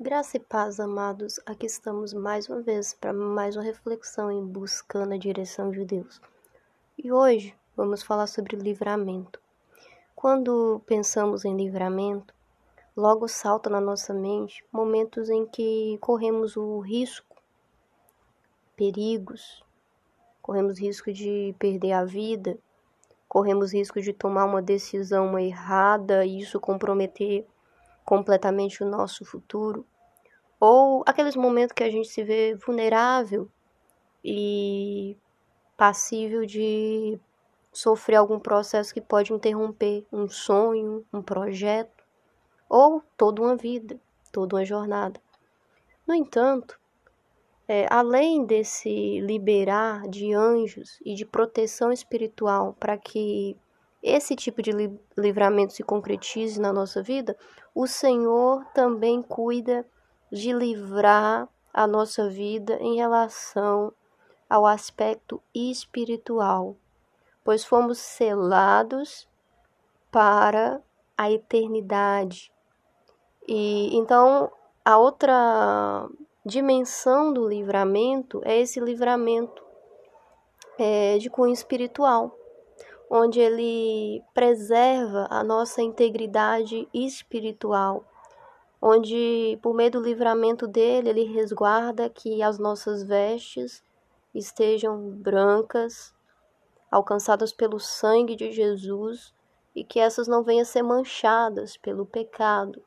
Graça e paz, amados. Aqui estamos mais uma vez para mais uma reflexão em buscando a direção de Deus. E hoje vamos falar sobre livramento. Quando pensamos em livramento, logo salta na nossa mente momentos em que corremos o risco, perigos, corremos risco de perder a vida, corremos risco de tomar uma decisão errada e isso comprometer completamente o nosso futuro, ou aqueles momentos que a gente se vê vulnerável e passível de sofrer algum processo que pode interromper um sonho, um projeto, ou toda uma vida, toda uma jornada. No entanto, é, além desse liberar de anjos e de proteção espiritual para que esse tipo de livramento se concretize na nossa vida, o Senhor também cuida de livrar a nossa vida em relação ao aspecto espiritual, pois fomos selados para a eternidade. E então a outra dimensão do livramento é esse livramento é, de cunho espiritual onde ele preserva a nossa integridade espiritual, onde por meio do livramento dele ele resguarda que as nossas vestes estejam brancas, alcançadas pelo sangue de Jesus e que essas não venham a ser manchadas pelo pecado.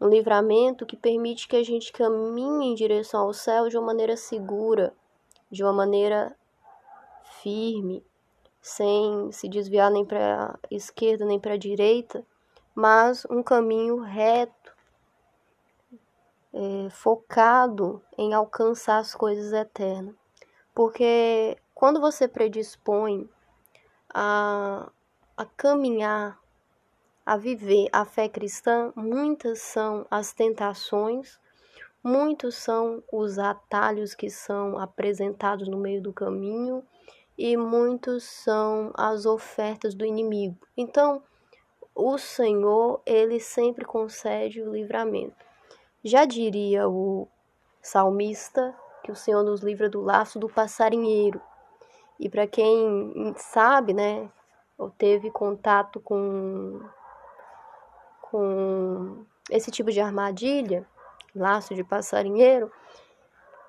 Um livramento que permite que a gente caminhe em direção ao céu de uma maneira segura, de uma maneira firme, sem se desviar nem para a esquerda nem para a direita, mas um caminho reto, é, focado em alcançar as coisas eternas. Porque quando você predispõe a, a caminhar, a viver a fé cristã, muitas são as tentações, muitos são os atalhos que são apresentados no meio do caminho e muitos são as ofertas do inimigo. Então, o Senhor, ele sempre concede o livramento. Já diria o salmista que o Senhor nos livra do laço do passarinheiro. E para quem sabe, né, ou teve contato com com esse tipo de armadilha, laço de passarinheiro,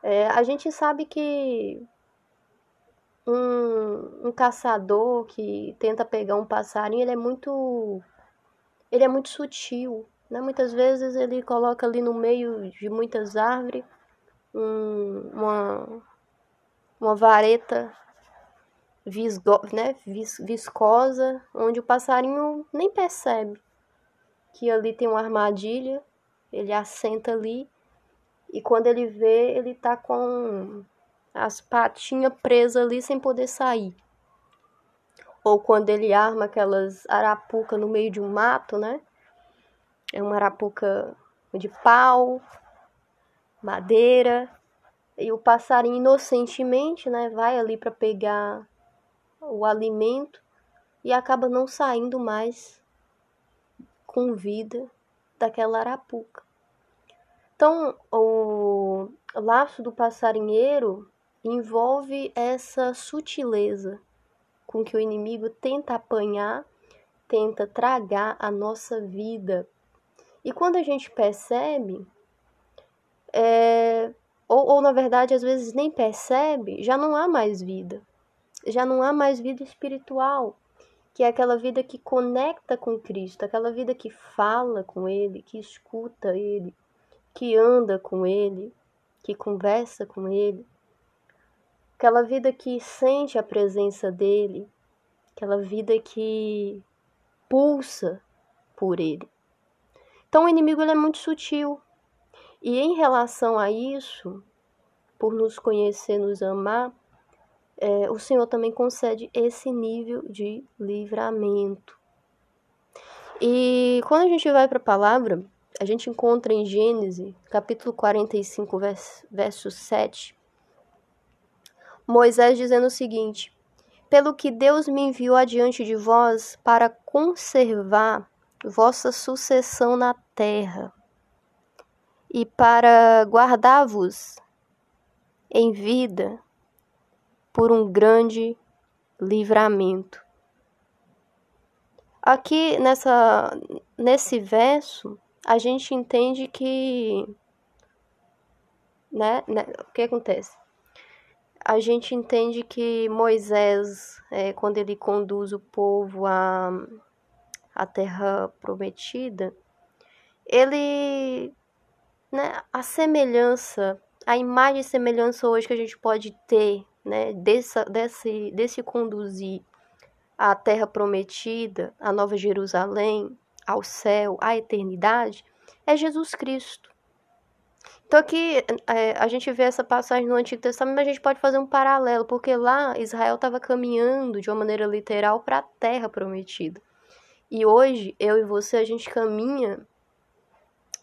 é, a gente sabe que um, um caçador que tenta pegar um passarinho, ele é muito ele é muito sutil, né? Muitas vezes ele coloca ali no meio de muitas árvores um, uma uma vareta visgo, né? Vis, viscosa, onde o passarinho nem percebe que ali tem uma armadilha, ele assenta ali e quando ele vê, ele tá com as patinhas presas ali sem poder sair. Ou quando ele arma aquelas arapuca no meio de um mato, né? É uma arapuca de pau, madeira, e o passarinho inocentemente, né, vai ali para pegar o alimento e acaba não saindo mais com vida daquela arapuca. Então, o laço do passarinheiro envolve essa sutileza com que o inimigo tenta apanhar, tenta tragar a nossa vida. E quando a gente percebe, é, ou, ou na verdade às vezes nem percebe, já não há mais vida. Já não há mais vida espiritual, que é aquela vida que conecta com Cristo, aquela vida que fala com Ele, que escuta Ele, que anda com Ele, que conversa com Ele aquela vida que sente a presença dele, aquela vida que pulsa por ele. Então o inimigo ele é muito sutil. E em relação a isso, por nos conhecer, nos amar, é, o Senhor também concede esse nível de livramento. E quando a gente vai para a palavra, a gente encontra em Gênesis, capítulo 45, verso, verso 7, Moisés dizendo o seguinte: Pelo que Deus me enviou adiante de vós para conservar vossa sucessão na terra. e para guardar-vos em vida por um grande livramento. Aqui nessa nesse verso, a gente entende que né, né o que acontece? A gente entende que Moisés, é, quando ele conduz o povo à, à terra prometida, ele, né, a semelhança, a imagem e semelhança hoje que a gente pode ter, né, dessa, desse, desse conduzir à terra prometida, à Nova Jerusalém, ao céu, à eternidade, é Jesus Cristo. Então aqui é, a gente vê essa passagem no Antigo Testamento, mas a gente pode fazer um paralelo, porque lá Israel estava caminhando de uma maneira literal para a terra prometida. E hoje, eu e você, a gente caminha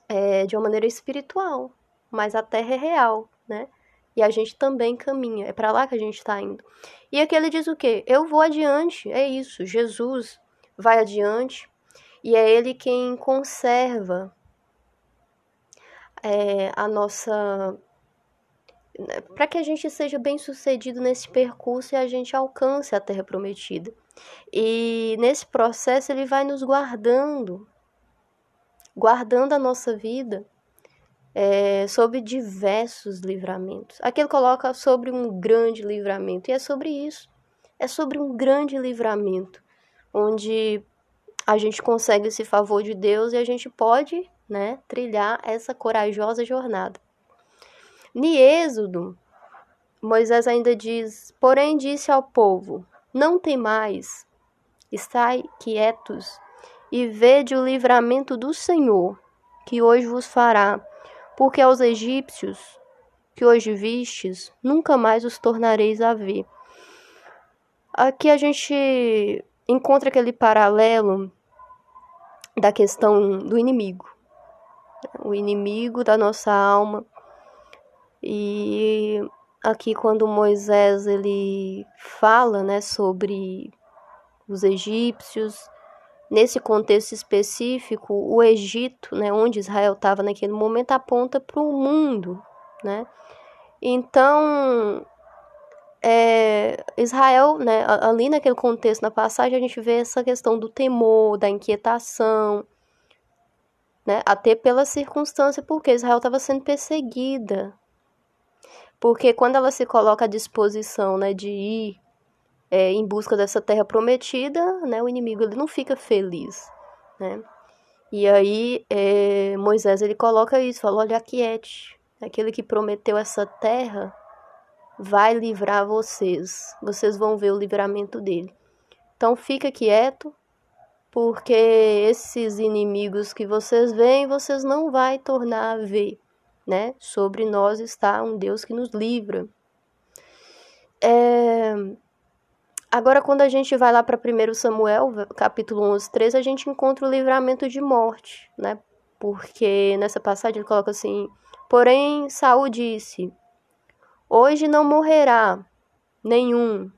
é, de uma maneira espiritual, mas a terra é real, né? E a gente também caminha, é para lá que a gente está indo. E aqui ele diz o quê? Eu vou adiante, é isso. Jesus vai adiante e é ele quem conserva é, a nossa. Né, para que a gente seja bem sucedido nesse percurso e a gente alcance a terra prometida. E nesse processo ele vai nos guardando, guardando a nossa vida é, sobre diversos livramentos. Aqui ele coloca sobre um grande livramento, e é sobre isso. É sobre um grande livramento, onde a gente consegue esse favor de Deus e a gente pode né, trilhar essa corajosa jornada. Em Êxodo, Moisés ainda diz: Porém, disse ao povo: Não tem mais, estai quietos e vede o livramento do Senhor, que hoje vos fará porque aos egípcios que hoje vistes, nunca mais os tornareis a ver. Aqui a gente encontra aquele paralelo da questão do inimigo, o inimigo da nossa alma. E aqui quando Moisés ele fala, né, sobre os egípcios, Nesse contexto específico, o Egito, né, onde Israel estava naquele momento, aponta para o mundo, né? Então, é, Israel, né, ali naquele contexto, na passagem, a gente vê essa questão do temor, da inquietação, né, até pela circunstância, porque Israel estava sendo perseguida. Porque quando ela se coloca à disposição né, de ir é, em busca dessa terra prometida, né, o inimigo ele não fica feliz, né? E aí é, Moisés ele coloca isso, fala, olha, aquiete, aquele que prometeu essa terra vai livrar vocês, vocês vão ver o livramento dele. Então fica quieto, porque esses inimigos que vocês veem, vocês não vai tornar a ver, né? Sobre nós está um Deus que nos livra. É, Agora, quando a gente vai lá para 1 Samuel, capítulo 11, 13, a gente encontra o livramento de morte, né? Porque nessa passagem ele coloca assim: Porém, Saul disse: Hoje não morrerá nenhum,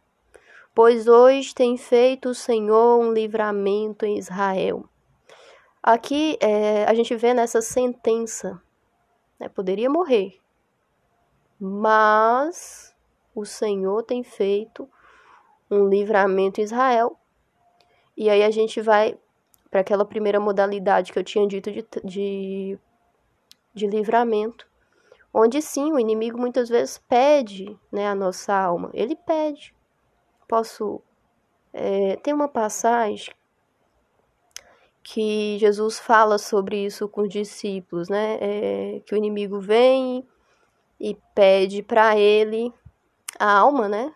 pois hoje tem feito o Senhor um livramento em Israel. Aqui é, a gente vê nessa sentença, né? Poderia morrer, mas o Senhor tem feito um livramento em Israel. E aí a gente vai para aquela primeira modalidade que eu tinha dito de, de, de livramento, onde sim o inimigo muitas vezes pede né, a nossa alma. Ele pede. Posso. É, tem uma passagem que Jesus fala sobre isso com os discípulos, né? É, que o inimigo vem e pede para ele a alma, né?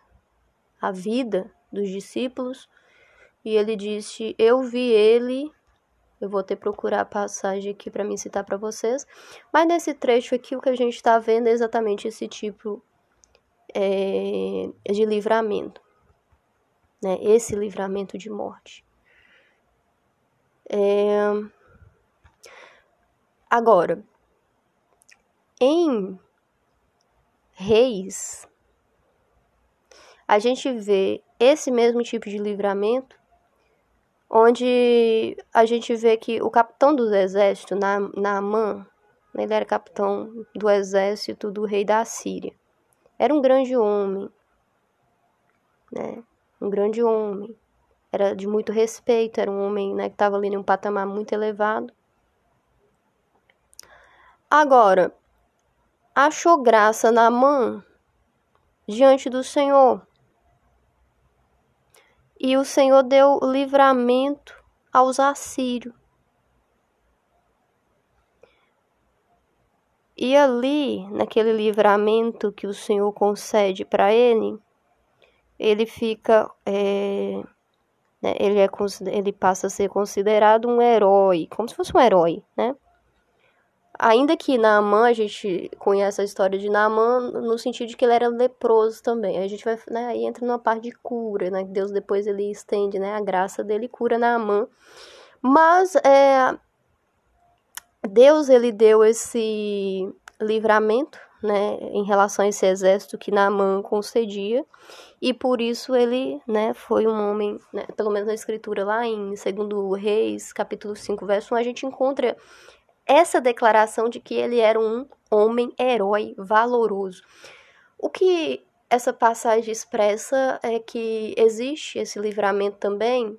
a vida dos discípulos, e ele disse: Eu vi ele. Eu vou ter que procurar a passagem aqui para me citar para vocês, mas nesse trecho aqui o que a gente está vendo é exatamente esse tipo é, de livramento, né? Esse livramento de morte. É... Agora, em Reis a gente vê esse mesmo tipo de livramento, onde a gente vê que o capitão do exército, Naaman, Ele era capitão do exército do rei da Síria. Era um grande homem, né? Um grande homem. Era de muito respeito, era um homem né, que estava ali em um patamar muito elevado. Agora, achou graça na mão diante do Senhor. E o Senhor deu livramento aos assírios. E ali, naquele livramento que o Senhor concede para ele, ele fica, é, né, ele, é, ele passa a ser considerado um herói, como se fosse um herói, né? Ainda que Naamã, a gente conhece a história de Naamã no sentido de que ele era leproso também. A gente vai, né, aí entra numa parte de cura, né? Deus depois ele estende, né, a graça dele cura Naamã. Mas é, Deus ele deu esse livramento, né, em relação a esse exército que Naamã concedia, e por isso ele, né, foi um homem, né, pelo menos na escritura lá em 2 Reis, capítulo 5, verso 1, a gente encontra essa declaração de que ele era um homem herói valoroso. O que essa passagem expressa é que existe esse livramento também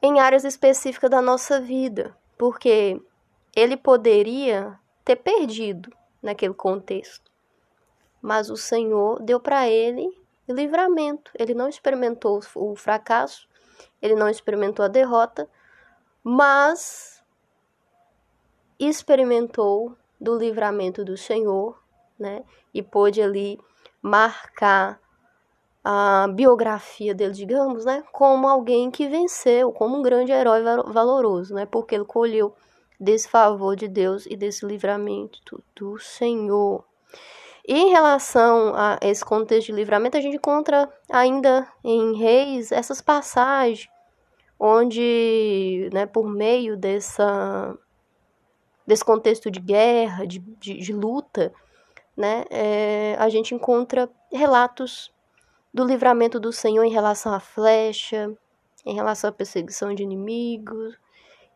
em áreas específicas da nossa vida, porque ele poderia ter perdido naquele contexto, mas o Senhor deu para ele livramento. Ele não experimentou o fracasso, ele não experimentou a derrota, mas experimentou do livramento do Senhor, né? E pôde ali marcar a biografia dele, digamos, né? Como alguém que venceu, como um grande herói valoroso, né? Porque ele colheu desse favor de Deus e desse livramento do Senhor. E em relação a esse contexto de livramento, a gente encontra ainda em Reis essas passagens onde, né, por meio dessa desse contexto de guerra, de, de, de luta, né, é, a gente encontra relatos do livramento do Senhor em relação à flecha, em relação à perseguição de inimigos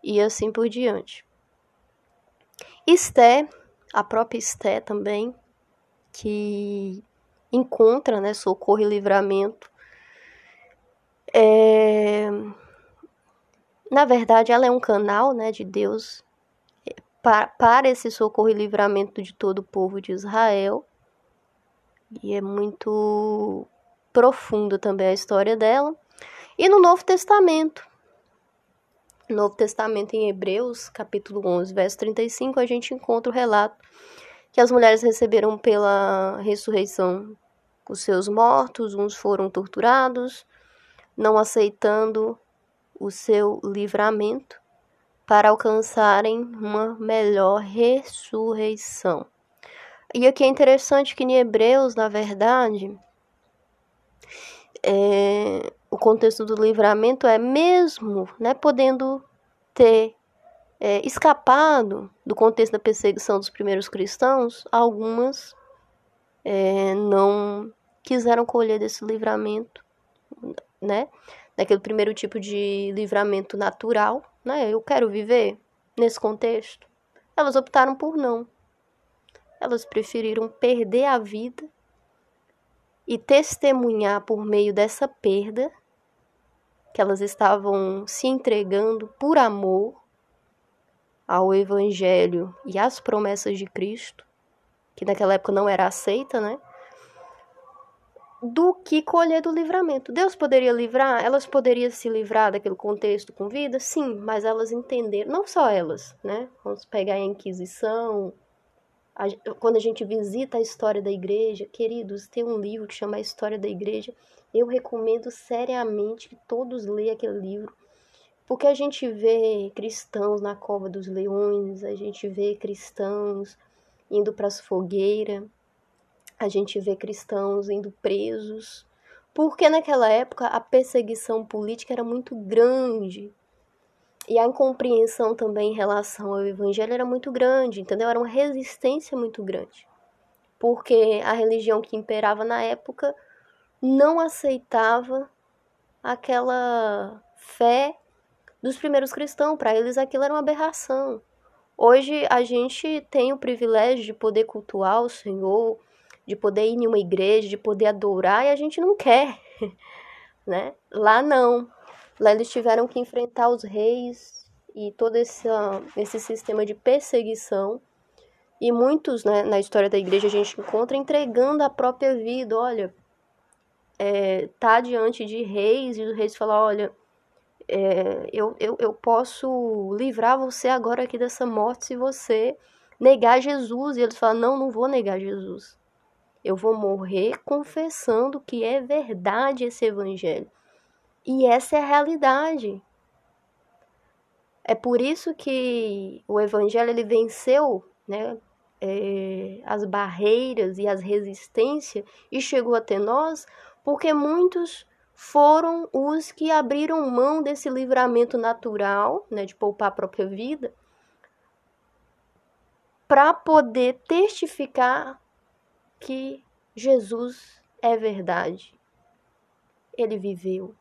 e assim por diante. Esté, a própria Esté também, que encontra né, socorro e livramento. É... Na verdade, ela é um canal né, de Deus para, para esse socorro e livramento de todo o povo de Israel. E é muito profundo também a história dela. E no Novo Testamento, Novo Testamento em Hebreus, capítulo 11, verso 35, a gente encontra o relato que as mulheres receberam pela ressurreição os seus mortos, uns foram torturados, não aceitando o seu livramento, para alcançarem uma melhor ressurreição. E aqui é interessante que em Hebreus, na verdade, é, o contexto do livramento é mesmo, né, podendo ter é, escapado do contexto da perseguição dos primeiros cristãos, algumas é, não quiseram colher desse livramento, né, daquele primeiro tipo de livramento natural, né? Eu quero viver nesse contexto. Elas optaram por não. Elas preferiram perder a vida e testemunhar por meio dessa perda que elas estavam se entregando por amor ao evangelho e às promessas de Cristo, que naquela época não era aceita, né? do que colher do livramento. Deus poderia livrar, elas poderiam se livrar daquele contexto com vida? Sim, mas elas entenderam, não só elas, né? Vamos pegar a Inquisição. A, quando a gente visita a história da igreja, queridos, tem um livro que chama A História da Igreja. Eu recomendo seriamente que todos leiam aquele livro, porque a gente vê cristãos na cova dos leões, a gente vê cristãos indo para as fogueiras a gente vê cristãos indo presos, porque naquela época a perseguição política era muito grande. E a incompreensão também em relação ao evangelho era muito grande, entendeu? Era uma resistência muito grande. Porque a religião que imperava na época não aceitava aquela fé dos primeiros cristãos. Para eles aquilo era uma aberração. Hoje a gente tem o privilégio de poder cultuar o Senhor, de poder ir em uma igreja, de poder adorar, e a gente não quer, né? Lá não. Lá eles tiveram que enfrentar os reis e todo esse, esse sistema de perseguição. E muitos, né, na história da igreja, a gente encontra entregando a própria vida. Olha, é, tá diante de reis e os reis falam: olha, é, eu, eu, eu posso livrar você agora aqui dessa morte se você negar Jesus. E eles falam: não, não vou negar Jesus. Eu vou morrer confessando que é verdade esse evangelho. E essa é a realidade. É por isso que o evangelho ele venceu né, é, as barreiras e as resistências e chegou até nós, porque muitos foram os que abriram mão desse livramento natural, né, de poupar a própria vida, para poder testificar que Jesus é verdade. Ele viveu,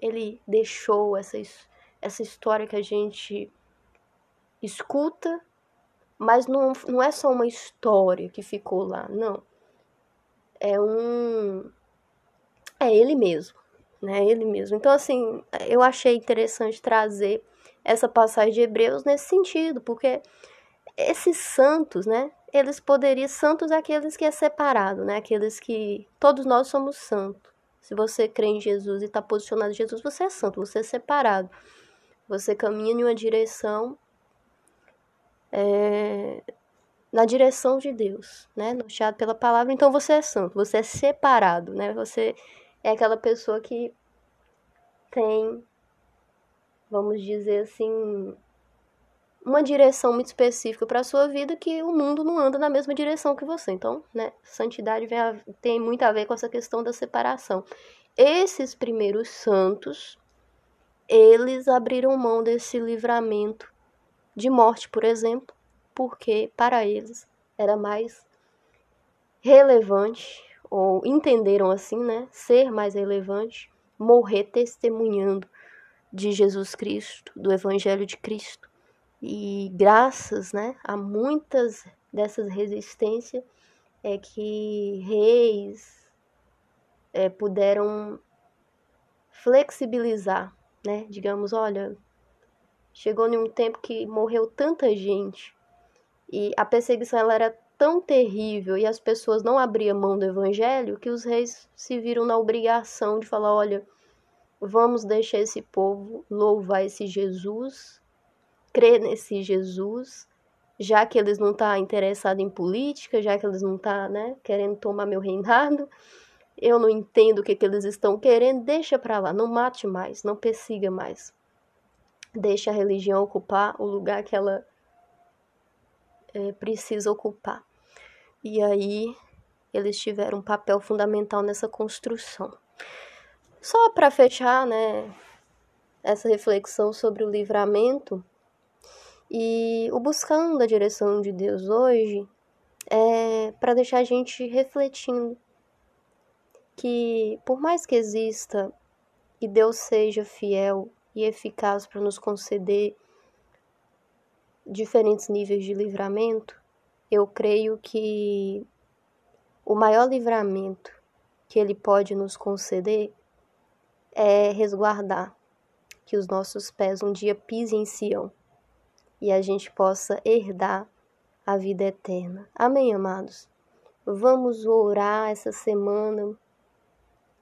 ele deixou essa, essa história que a gente escuta, mas não, não é só uma história que ficou lá, não. É um. É ele mesmo, né? Ele mesmo. Então, assim, eu achei interessante trazer essa passagem de Hebreus nesse sentido, porque esses santos, né? Eles poderiam, santos é aqueles que é separado, né? Aqueles que todos nós somos santos. Se você crê em Jesus e está posicionado em Jesus, você é santo, você é separado. Você caminha em uma direção é, na direção de Deus, né? Norteado pela palavra, então você é santo, você é separado, né? Você é aquela pessoa que tem, vamos dizer assim, uma direção muito específica para a sua vida que o mundo não anda na mesma direção que você. Então, né, santidade a, tem muito a ver com essa questão da separação. Esses primeiros santos, eles abriram mão desse livramento de morte, por exemplo, porque para eles era mais relevante, ou entenderam assim, né, ser mais relevante, morrer testemunhando de Jesus Cristo, do Evangelho de Cristo e graças né, a muitas dessas resistências é que reis é, puderam flexibilizar, né? Digamos, olha, chegou em um tempo que morreu tanta gente e a perseguição ela era tão terrível e as pessoas não abriam mão do evangelho que os reis se viram na obrigação de falar, olha, vamos deixar esse povo louvar esse Jesus crer nesse Jesus, já que eles não estão tá interessados em política, já que eles não estão tá, né, querendo tomar meu reinado, eu não entendo o que, que eles estão querendo, deixa para lá, não mate mais, não persiga mais. Deixa a religião ocupar o lugar que ela é, precisa ocupar. E aí eles tiveram um papel fundamental nessa construção. Só para fechar, né, essa reflexão sobre o livramento, e o buscando a direção de Deus hoje é para deixar a gente refletindo que, por mais que exista e Deus seja fiel e eficaz para nos conceder diferentes níveis de livramento, eu creio que o maior livramento que Ele pode nos conceder é resguardar que os nossos pés um dia pisem em Sião e a gente possa herdar a vida eterna. Amém, amados? Vamos orar essa semana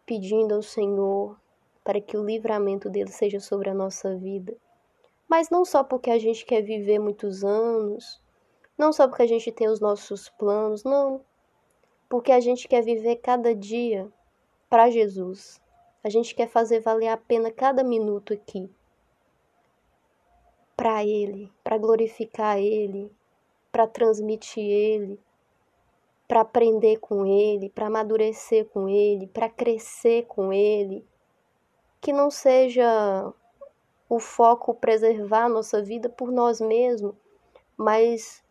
pedindo ao Senhor para que o livramento dele seja sobre a nossa vida. Mas não só porque a gente quer viver muitos anos, não só porque a gente tem os nossos planos, não. Porque a gente quer viver cada dia para Jesus. A gente quer fazer valer a pena cada minuto aqui para Ele, para glorificar Ele, para transmitir Ele, para aprender com Ele, para amadurecer com Ele, para crescer com Ele. Que não seja o foco preservar nossa vida por nós mesmos, mas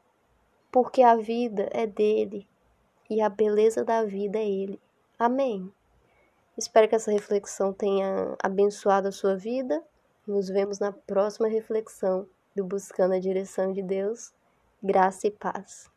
porque a vida é dele e a beleza da vida é Ele. Amém. Espero que essa reflexão tenha abençoado a sua vida nos vemos na próxima reflexão. do Buscando a Direção de Deus, graça e paz.